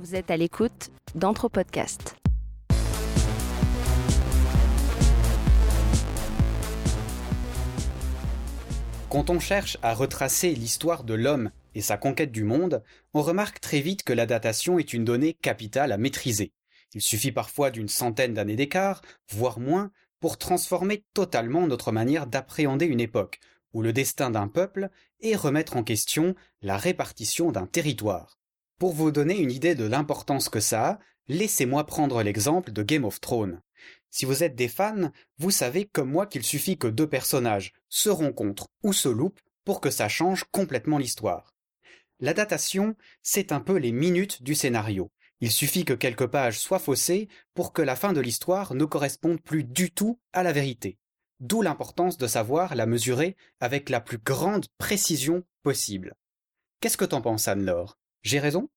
Vous êtes à l'écoute d'Anthropodcast. Quand on cherche à retracer l'histoire de l'homme et sa conquête du monde, on remarque très vite que la datation est une donnée capitale à maîtriser. Il suffit parfois d'une centaine d'années d'écart, voire moins, pour transformer totalement notre manière d'appréhender une époque, ou le destin d'un peuple, et remettre en question la répartition d'un territoire. Pour vous donner une idée de l'importance que ça a, laissez-moi prendre l'exemple de Game of Thrones. Si vous êtes des fans, vous savez comme moi qu'il suffit que deux personnages se rencontrent ou se loupent pour que ça change complètement l'histoire. La datation, c'est un peu les minutes du scénario. Il suffit que quelques pages soient faussées pour que la fin de l'histoire ne corresponde plus du tout à la vérité. D'où l'importance de savoir la mesurer avec la plus grande précision possible. Qu'est-ce que t'en penses, Anne-Laure? J'ai raison?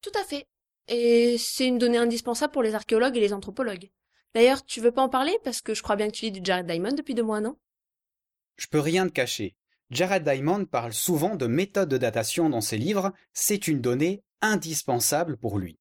Tout à fait. Et c'est une donnée indispensable pour les archéologues et les anthropologues. D'ailleurs, tu veux pas en parler? Parce que je crois bien que tu lis du Jared Diamond depuis deux mois, non? Je peux rien te cacher. Jared Diamond parle souvent de méthode de datation dans ses livres, c'est une donnée indispensable pour lui.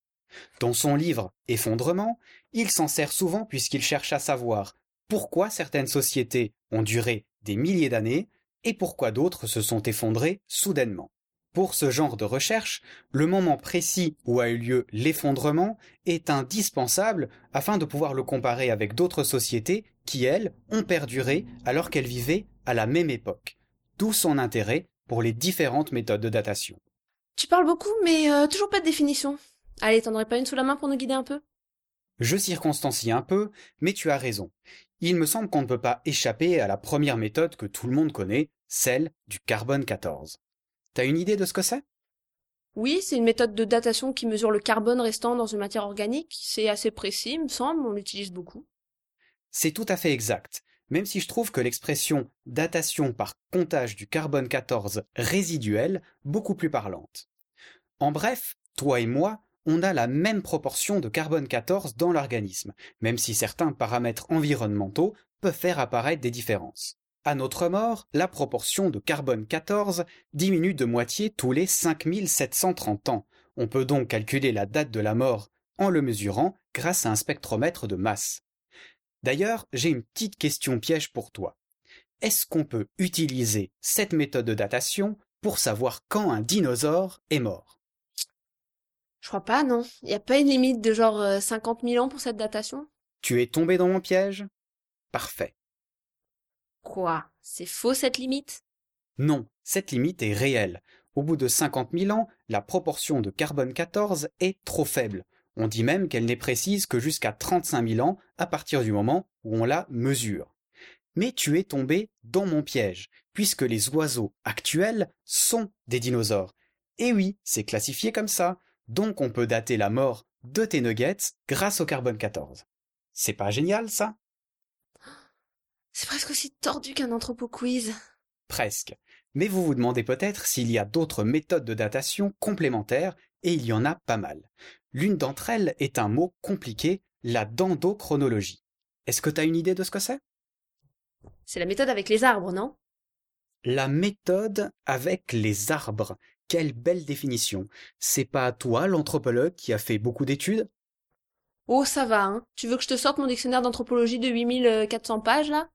Dans son livre Effondrement, il s'en sert souvent puisqu'il cherche à savoir pourquoi certaines sociétés ont duré des milliers d'années et pourquoi d'autres se sont effondrées soudainement. Pour ce genre de recherche, le moment précis où a eu lieu l'effondrement est indispensable afin de pouvoir le comparer avec d'autres sociétés qui, elles, ont perduré alors qu'elles vivaient à la même époque. D'où son intérêt pour les différentes méthodes de datation. Tu parles beaucoup, mais euh, toujours pas de définition. Allez, t'en aurais pas une sous la main pour nous guider un peu? Je circonstancie un peu, mais tu as raison. Il me semble qu'on ne peut pas échapper à la première méthode que tout le monde connaît, celle du carbone 14. T'as une idée de ce que c'est? Oui, c'est une méthode de datation qui mesure le carbone restant dans une matière organique. C'est assez précis, il me semble, on l'utilise beaucoup. C'est tout à fait exact, même si je trouve que l'expression datation par comptage du carbone 14 résiduel beaucoup plus parlante. En bref, toi et moi, on a la même proportion de carbone 14 dans l'organisme, même si certains paramètres environnementaux peuvent faire apparaître des différences. À notre mort, la proportion de carbone 14 diminue de moitié tous les 5730 ans. On peut donc calculer la date de la mort en le mesurant grâce à un spectromètre de masse. D'ailleurs, j'ai une petite question piège pour toi. Est-ce qu'on peut utiliser cette méthode de datation pour savoir quand un dinosaure est mort? Je crois pas, non. Y a pas une limite de genre euh, 50 000 ans pour cette datation? Tu es tombé dans mon piège? Parfait. Quoi C'est faux cette limite? Non, cette limite est réelle. Au bout de 50 000 ans, la proportion de carbone 14 est trop faible. On dit même qu'elle n'est précise que jusqu'à 35 000 ans à partir du moment où on la mesure. Mais tu es tombé dans mon piège, puisque les oiseaux actuels sont des dinosaures. Et oui, c'est classifié comme ça, donc on peut dater la mort de tes nuggets grâce au carbone 14. C'est pas génial ça? C'est presque aussi tordu qu'un anthropo quiz. Presque. Mais vous vous demandez peut-être s'il y a d'autres méthodes de datation complémentaires, et il y en a pas mal. L'une d'entre elles est un mot compliqué, la dendrochronologie. Est-ce que tu as une idée de ce que c'est? C'est la méthode avec les arbres, non? La méthode avec les arbres. Quelle belle définition. C'est pas toi, l'anthropologue, qui a fait beaucoup d'études? Oh, ça va, hein. Tu veux que je te sorte mon dictionnaire d'anthropologie de 8400 pages, là?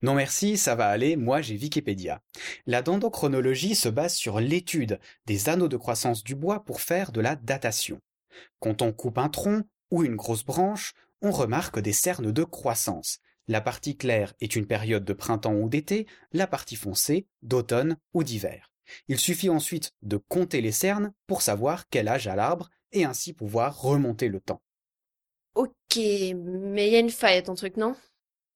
Non merci, ça va aller, moi j'ai Wikipédia. La dendrochronologie se base sur l'étude des anneaux de croissance du bois pour faire de la datation. Quand on coupe un tronc ou une grosse branche, on remarque des cernes de croissance. La partie claire est une période de printemps ou d'été, la partie foncée d'automne ou d'hiver. Il suffit ensuite de compter les cernes pour savoir quel âge a l'arbre et ainsi pouvoir remonter le temps. Ok, mais il y a une faille à ton truc, non?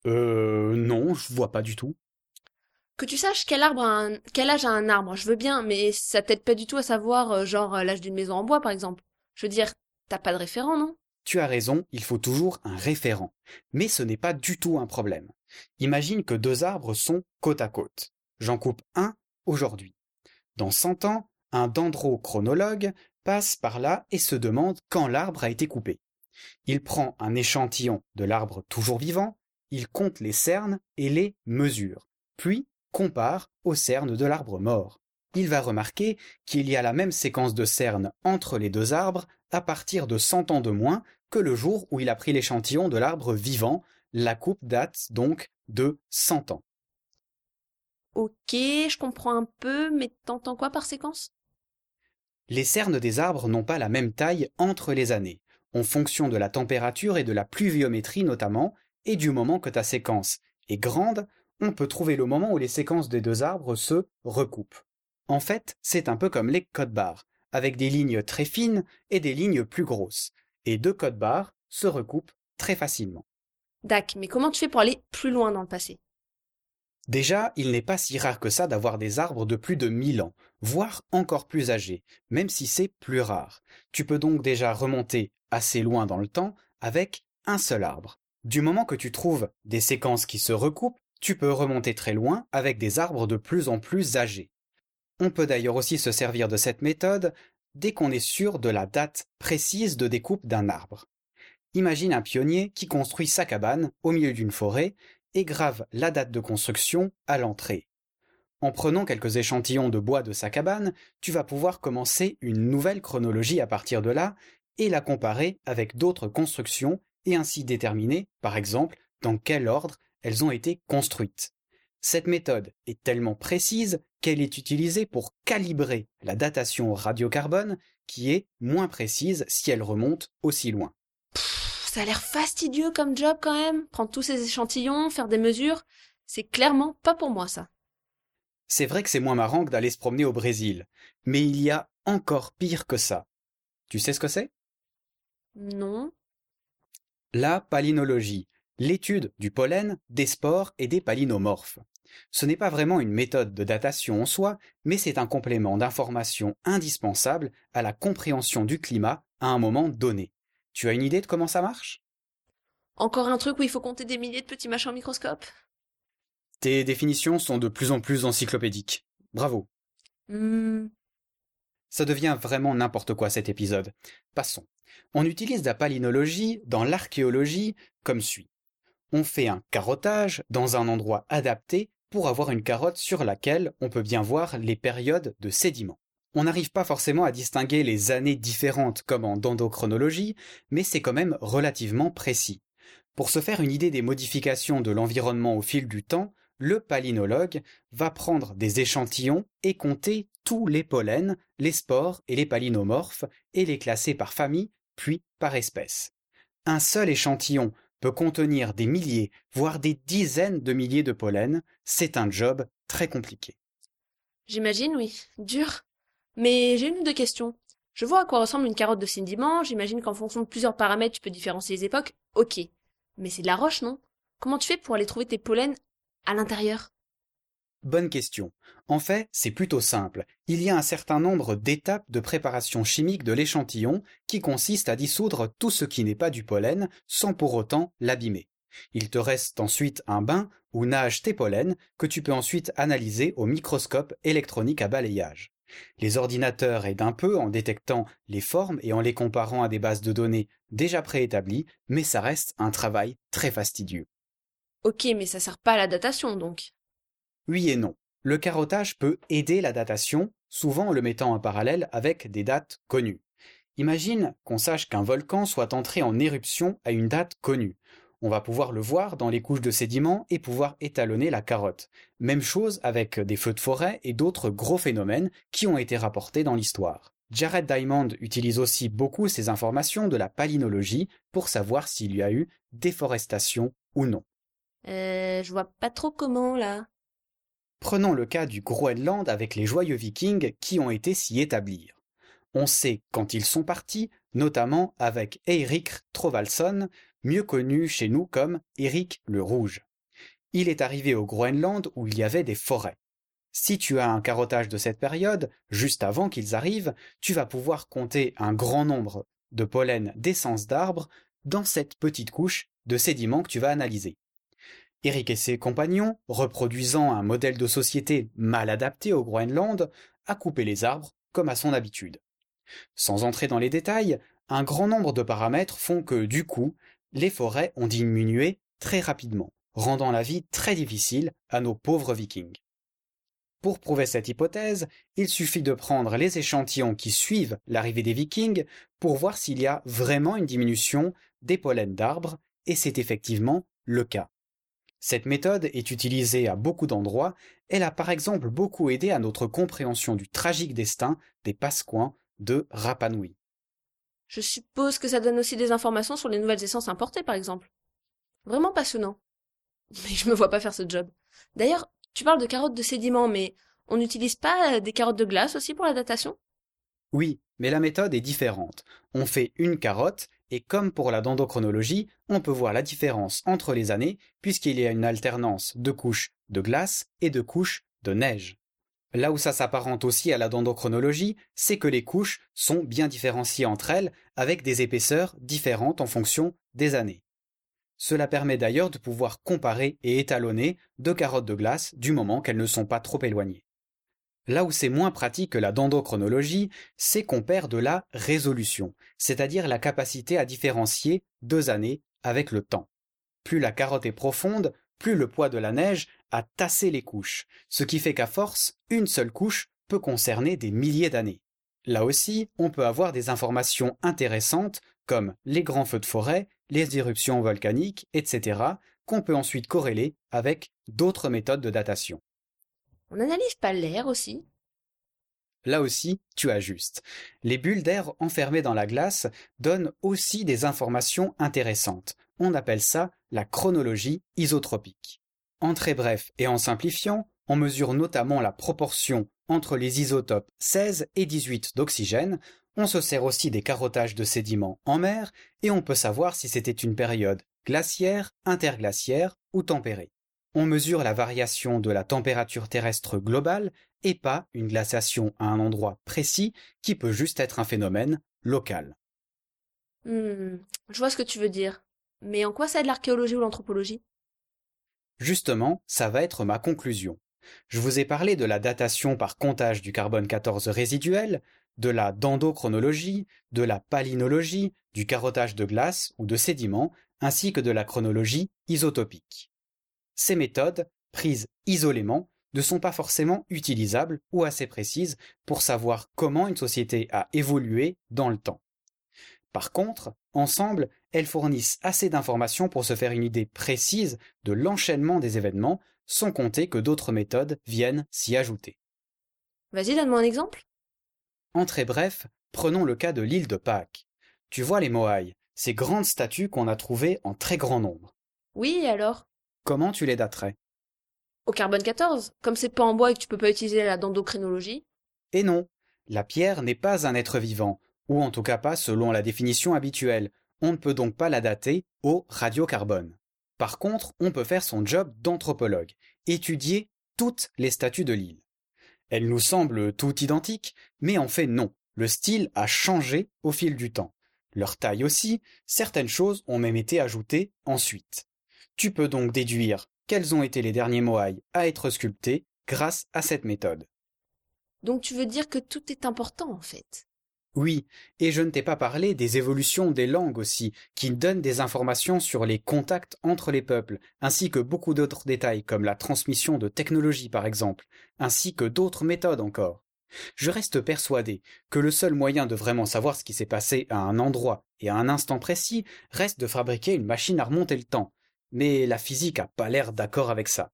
Euh non, je vois pas du tout. Que tu saches quel arbre a un... quel âge a un arbre, je veux bien, mais ça t'aide pas du tout à savoir, euh, genre, euh, l'âge d'une maison en bois, par exemple. Je veux dire, t'as pas de référent, non? Tu as raison, il faut toujours un référent. Mais ce n'est pas du tout un problème. Imagine que deux arbres sont côte à côte. J'en coupe un aujourd'hui. Dans cent ans, un dendrochronologue passe par là et se demande quand l'arbre a été coupé. Il prend un échantillon de l'arbre toujours vivant, il compte les cernes et les mesure, puis compare aux cernes de l'arbre mort. il va remarquer qu'il y a la même séquence de cernes entre les deux arbres à partir de 100 ans de moins que le jour où il a pris l'échantillon de l'arbre vivant. La coupe date donc de 100 ans. Ok, je comprends un peu, mais t'entends quoi par séquence? Les cernes des arbres n'ont pas la même taille entre les années, en fonction de la température et de la pluviométrie notamment, et du moment que ta séquence est grande, on peut trouver le moment où les séquences des deux arbres se recoupent. En fait, c'est un peu comme les codes barres, avec des lignes très fines et des lignes plus grosses, et deux codes barres se recoupent très facilement. Dac, mais comment tu fais pour aller plus loin dans le passé? Déjà, il n'est pas si rare que ça d'avoir des arbres de plus de 1000 ans, voire encore plus âgés, même si c'est plus rare. Tu peux donc déjà remonter assez loin dans le temps avec un seul arbre. Du moment que tu trouves des séquences qui se recoupent, tu peux remonter très loin avec des arbres de plus en plus âgés. On peut d'ailleurs aussi se servir de cette méthode dès qu'on est sûr de la date précise de découpe d'un arbre. Imagine un pionnier qui construit sa cabane au milieu d'une forêt et grave la date de construction à l'entrée. En prenant quelques échantillons de bois de sa cabane, tu vas pouvoir commencer une nouvelle chronologie à partir de là et la comparer avec d'autres constructions et ainsi déterminer, par exemple, dans quel ordre elles ont été construites. Cette méthode est tellement précise qu'elle est utilisée pour calibrer la datation radiocarbone qui est moins précise si elle remonte aussi loin. Ça a l'air fastidieux comme job quand même. Prendre tous ces échantillons, faire des mesures, c'est clairement pas pour moi ça. C'est vrai que c'est moins marrant que d'aller se promener au Brésil, mais il y a encore pire que ça. Tu sais ce que c'est? Non. La palynologie, l'étude du pollen, des spores et des palynomorphes. Ce n'est pas vraiment une méthode de datation en soi, mais c'est un complément d'information indispensable à la compréhension du climat à un moment donné. Tu as une idée de comment ça marche? Encore un truc où il faut compter des milliers de petits machins au microscope Tes définitions sont de plus en plus encyclopédiques. Bravo. Hmm. Ça devient vraiment n'importe quoi cet épisode. Passons. On utilise la palynologie dans l'archéologie comme suit. On fait un carottage dans un endroit adapté pour avoir une carotte sur laquelle on peut bien voir les périodes de sédiment. On n'arrive pas forcément à distinguer les années différentes comme en dendrochronologie, mais c'est quand même relativement précis. Pour se faire une idée des modifications de l'environnement au fil du temps, le palynologue va prendre des échantillons et compter tous les pollens, les spores et les palynomorphes et les classer par famille, puis par espèce. Un seul échantillon peut contenir des milliers, voire des dizaines de milliers de pollens, c'est un job très compliqué. J'imagine, oui. Dur. Mais j'ai une ou deux questions. Je vois à quoi ressemble une carotte de sédiment, j'imagine qu'en fonction de plusieurs paramètres tu peux différencier les époques, ok. Mais c'est de la roche, non? Comment tu fais pour aller trouver tes pollens à l'intérieur? Bonne question. En fait, c'est plutôt simple. Il y a un certain nombre d'étapes de préparation chimique de l'échantillon qui consistent à dissoudre tout ce qui n'est pas du pollen sans pour autant l'abîmer. Il te reste ensuite un bain où nagent tes pollens que tu peux ensuite analyser au microscope électronique à balayage. Les ordinateurs aident un peu en détectant les formes et en les comparant à des bases de données déjà préétablies, mais ça reste un travail très fastidieux. Ok, mais ça sert pas à la datation donc. Oui et non. Le carottage peut aider la datation, souvent en le mettant en parallèle avec des dates connues. Imagine qu'on sache qu'un volcan soit entré en éruption à une date connue. On va pouvoir le voir dans les couches de sédiments et pouvoir étalonner la carotte. Même chose avec des feux de forêt et d'autres gros phénomènes qui ont été rapportés dans l'histoire. Jared Diamond utilise aussi beaucoup ces informations de la palynologie pour savoir s'il y a eu déforestation ou non. Euh, je vois pas trop comment là. Prenons le cas du Groenland avec les joyeux vikings qui ont été s'y établir. On sait quand ils sont partis, notamment avec Eirik Trovalson, mieux connu chez nous comme Éric le Rouge. Il est arrivé au Groenland où il y avait des forêts. Si tu as un carottage de cette période, juste avant qu'ils arrivent, tu vas pouvoir compter un grand nombre de pollen d'essence d'arbres dans cette petite couche de sédiments que tu vas analyser. Eric et ses compagnons, reproduisant un modèle de société mal adapté au Groenland, a coupé les arbres comme à son habitude. Sans entrer dans les détails, un grand nombre de paramètres font que, du coup, les forêts ont diminué très rapidement, rendant la vie très difficile à nos pauvres vikings. Pour prouver cette hypothèse, il suffit de prendre les échantillons qui suivent l'arrivée des vikings pour voir s'il y a vraiment une diminution des pollens d'arbres, et c'est effectivement le cas. Cette méthode est utilisée à beaucoup d'endroits, elle a par exemple beaucoup aidé à notre compréhension du tragique destin des Pasquins de Rapanui. Je suppose que ça donne aussi des informations sur les nouvelles essences importées, par exemple. Vraiment passionnant. Mais je me vois pas faire ce job. D'ailleurs, tu parles de carottes de sédiments, mais on n'utilise pas des carottes de glace aussi pour la datation? Oui, mais la méthode est différente. On fait une carotte, et comme pour la dendrochronologie, on peut voir la différence entre les années, puisqu'il y a une alternance de couches de glace et de couches de neige. Là où ça s'apparente aussi à la dendrochronologie, c'est que les couches sont bien différenciées entre elles, avec des épaisseurs différentes en fonction des années. Cela permet d'ailleurs de pouvoir comparer et étalonner deux carottes de glace du moment qu'elles ne sont pas trop éloignées. Là où c'est moins pratique que la dendrochronologie, c'est qu'on perd de la résolution, c'est-à-dire la capacité à différencier deux années avec le temps. Plus la carotte est profonde, plus le poids de la neige a tassé les couches, ce qui fait qu'à force, une seule couche peut concerner des milliers d'années. Là aussi, on peut avoir des informations intéressantes comme les grands feux de forêt, les éruptions volcaniques, etc., qu'on peut ensuite corréler avec d'autres méthodes de datation. On n'analyse pas l'air aussi Là aussi, tu as juste. Les bulles d'air enfermées dans la glace donnent aussi des informations intéressantes. On appelle ça la chronologie isotropique. En très bref et en simplifiant, on mesure notamment la proportion entre les isotopes 16 et 18 d'oxygène, on se sert aussi des carottages de sédiments en mer et on peut savoir si c'était une période glaciaire, interglaciaire ou tempérée. On mesure la variation de la température terrestre globale et pas une glaciation à un endroit précis qui peut juste être un phénomène local. Hmm, je vois ce que tu veux dire. Mais en quoi ça aide l'archéologie ou l'anthropologie? Justement, ça va être ma conclusion. Je vous ai parlé de la datation par comptage du carbone 14 résiduel, de la dendrochronologie, de la palynologie, du carottage de glace ou de sédiments, ainsi que de la chronologie isotopique. Ces méthodes, prises isolément, ne sont pas forcément utilisables ou assez précises pour savoir comment une société a évolué dans le temps. Par contre, ensemble, elles fournissent assez d'informations pour se faire une idée précise de l'enchaînement des événements, sans compter que d'autres méthodes viennent s'y ajouter. Vas-y, donne-moi un exemple. En très bref, prenons le cas de l'île de Pâques. Tu vois les Moai, ces grandes statues qu'on a trouvées en très grand nombre. Oui, alors? Comment tu les daterais? Au carbone 14, comme c'est pas en bois et que tu peux pas utiliser la dendrochronologie. Et non, la pierre n'est pas un être vivant, ou en tout cas pas selon la définition habituelle. On ne peut donc pas la dater au radiocarbone. Par contre, on peut faire son job d'anthropologue, étudier toutes les statues de l'île. Elles nous semblent toutes identiques, mais en fait non. Le style a changé au fil du temps. Leur taille aussi, certaines choses ont même été ajoutées ensuite. Tu peux donc déduire quels ont été les derniers Moai à être sculptés grâce à cette méthode. Donc tu veux dire que tout est important en fait oui, et je ne t'ai pas parlé des évolutions des langues aussi, qui donnent des informations sur les contacts entre les peuples, ainsi que beaucoup d'autres détails comme la transmission de technologies par exemple, ainsi que d'autres méthodes encore. Je reste persuadé que le seul moyen de vraiment savoir ce qui s'est passé à un endroit et à un instant précis reste de fabriquer une machine à remonter le temps. Mais la physique a pas l'air d'accord avec ça.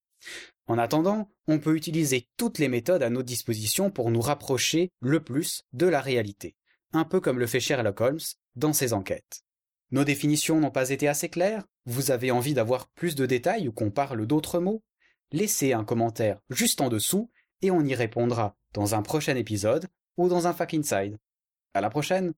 En attendant, on peut utiliser toutes les méthodes à notre disposition pour nous rapprocher le plus de la réalité un peu comme le fait Sherlock Holmes dans ses enquêtes. Nos définitions n'ont pas été assez claires? Vous avez envie d'avoir plus de détails ou qu'on parle d'autres mots? Laissez un commentaire juste en dessous et on y répondra dans un prochain épisode ou dans un Fact Inside. À la prochaine